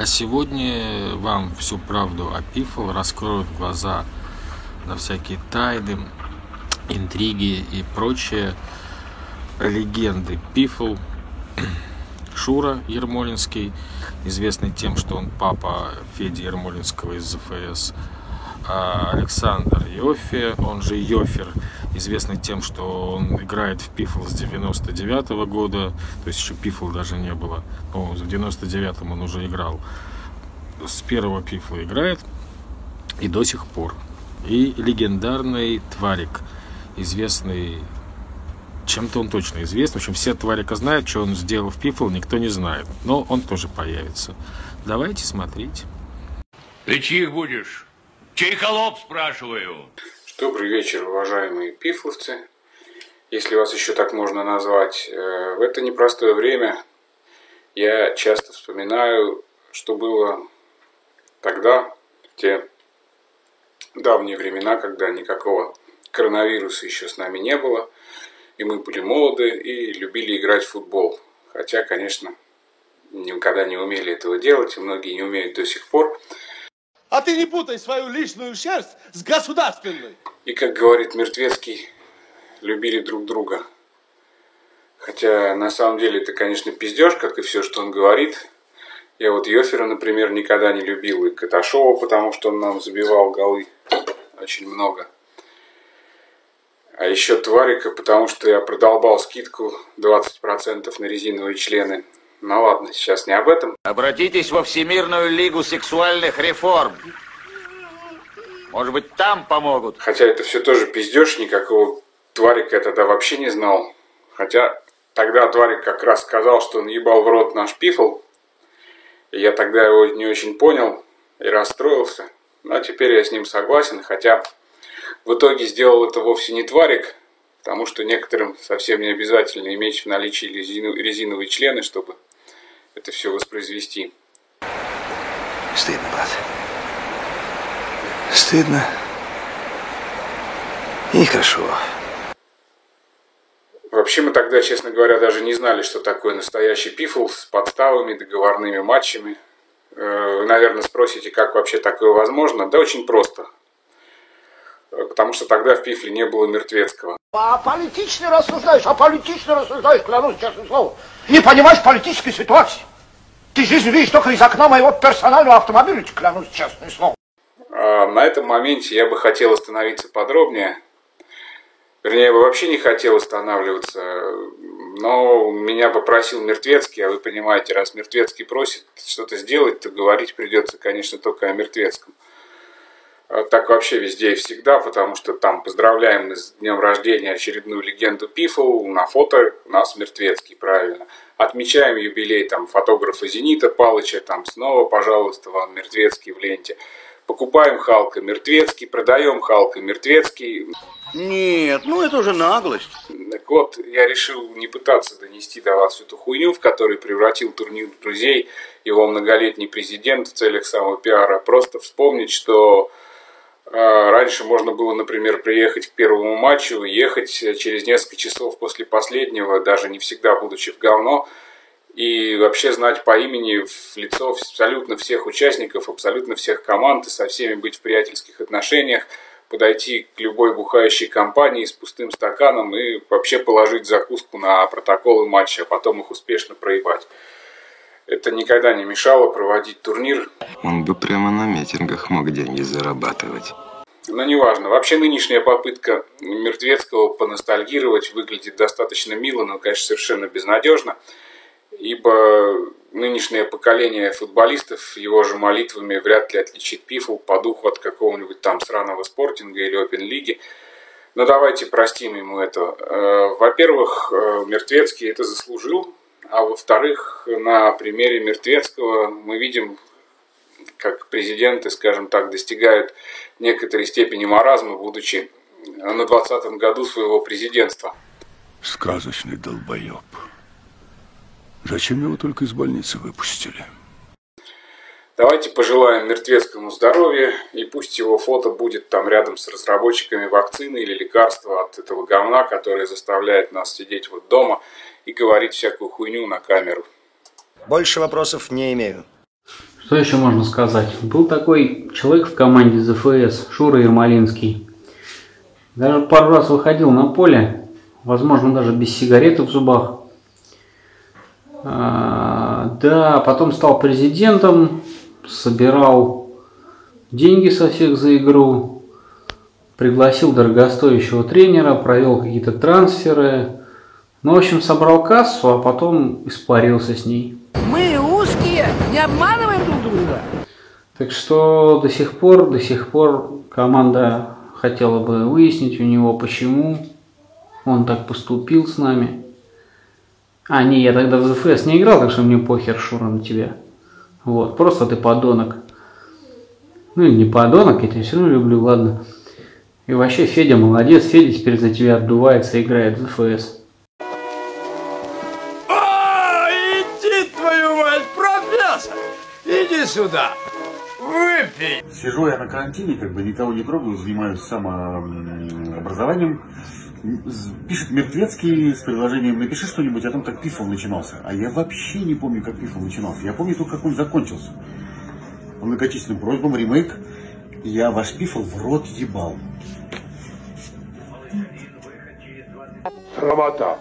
А сегодня вам всю правду о Пифл раскроют глаза на всякие тайны, интриги и прочие легенды Пифл. Шура Ермолинский, известный тем, что он папа Феди Ермолинского из ЗФС. А Александр Йофе, он же Йофер, известный тем, что он играет в Пифл с 99 -го года, то есть еще Пифл даже не было, но в 99-м он уже играл. С первого Пифла играет и до сих пор. И легендарный Тварик, известный чем-то он точно известен. В общем, все Тварика знают, что он сделал в Пифл, никто не знает. Но он тоже появится. Давайте смотреть. Ты чьих будешь? Чей холоп, спрашиваю? Добрый вечер, уважаемые пифловцы, если вас еще так можно назвать. Э, в это непростое время я часто вспоминаю, что было тогда, в те давние времена, когда никакого коронавируса еще с нами не было, и мы были молоды и любили играть в футбол. Хотя, конечно, никогда не умели этого делать, и многие не умеют до сих пор. А ты не путай свою личную шерсть с государственной. И, как говорит Мертвецкий, любили друг друга. Хотя, на самом деле, это, конечно, пиздеж, как и все, что он говорит. Я вот Йофера, например, никогда не любил, и Каташова, потому что он нам забивал голы очень много. А еще Тварика, потому что я продолбал скидку 20% на резиновые члены. Ну ладно, сейчас не об этом. Обратитесь во Всемирную лигу сексуальных реформ. Может быть, там помогут. Хотя это все тоже пиздеж, никакого Тварика я тогда вообще не знал. Хотя тогда Тварик как раз сказал, что он ебал в рот наш пифл. И я тогда его не очень понял и расстроился. Но теперь я с ним согласен, хотя в итоге сделал это вовсе не Тварик, потому что некоторым совсем не обязательно иметь в наличии резиновые члены, чтобы это все воспроизвести. Стыдно, брат. Стыдно. И хорошо. Вообще мы тогда, честно говоря, даже не знали, что такое настоящий пифл с подставами, договорными матчами. Э, вы, наверное, спросите, как вообще такое возможно? Да очень просто. Потому что тогда в пифле не было мертвецкого. А политично рассуждаешь, а политично рассуждаешь, клянусь честным словом. Не понимаешь политической ситуации. Ты жизнь видишь только из окна моего персонального автомобиля, клянусь честным словом. А на этом моменте я бы хотел остановиться подробнее. Вернее, я бы вообще не хотел останавливаться, но меня попросил Мертвецкий, а вы понимаете, раз Мертвецкий просит что-то сделать, то говорить придется, конечно, только о Мертвецком. А так вообще везде и всегда, потому что там поздравляем с днем рождения очередную легенду Пифл, на фото у нас Мертвецкий, правильно. Отмечаем юбилей там фотографа Зенита Палыча, там снова, пожалуйста, вам Мертвецкий в ленте. Покупаем Халка Мертвецкий, продаем Халка Мертвецкий. Нет, ну это уже наглость. Так вот, я решил не пытаться донести до вас эту хуйню, в которой превратил турнир друзей его многолетний президент в целях самого пиара. Просто вспомнить, что раньше можно было, например, приехать к первому матчу, ехать через несколько часов после последнего, даже не всегда будучи в говно, и вообще знать по имени в лицо абсолютно всех участников, абсолютно всех команд и со всеми быть в приятельских отношениях, подойти к любой бухающей компании с пустым стаканом и вообще положить закуску на протоколы матча, а потом их успешно проебать. Это никогда не мешало проводить турнир. Он бы прямо на митингах мог деньги зарабатывать. Но неважно. Вообще нынешняя попытка Мертвецкого поностальгировать выглядит достаточно мило, но, конечно, совершенно безнадежно. Ибо нынешнее поколение футболистов его же молитвами вряд ли отличит пифл по духу от какого-нибудь там сраного спортинга или опен-лиги. Но давайте простим ему это. Э, во-первых, э, Мертвецкий это заслужил, а во-вторых, на примере Мертвецкого мы видим, как президенты, скажем так, достигают некоторой степени маразма, будучи на 20-м году своего президентства. Сказочный долбоеб. Зачем его только из больницы выпустили? Давайте пожелаем мертвецкому здоровья, и пусть его фото будет там рядом с разработчиками вакцины или лекарства от этого говна, которое заставляет нас сидеть вот дома и говорить всякую хуйню на камеру. Больше вопросов не имею. Что еще можно сказать? Был такой человек в команде ЗФС, Шура Ермолинский. Даже пару раз выходил на поле, возможно, даже без сигареты в зубах. А, да, потом стал президентом, собирал деньги со всех за игру, пригласил дорогостоящего тренера, провел какие-то трансферы. Ну, в общем, собрал кассу, а потом испарился с ней. Мы узкие, не обманываем друг друга. Так что до сих пор, до сих пор команда хотела бы выяснить у него, почему он так поступил с нами. А, не, я тогда в ЗФС не играл, так что мне похер, Шура, на тебя. Вот, просто ты подонок. Ну или не подонок, я тебя все равно люблю, ладно. И вообще, Федя молодец, Федя теперь за тебя отдувается, играет в ЗФС. Сюда! Выпей! Сижу я на карантине, как бы никого не трогаю, занимаюсь самообразованием. Пишет Мертвецкий с предложением «Напиши что-нибудь о том, как пифл начинался». А я вообще не помню, как пифл начинался. Я помню только, как он закончился. По многочисленным просьбам ремейк «Я ваш пифл в рот ебал». Срамота!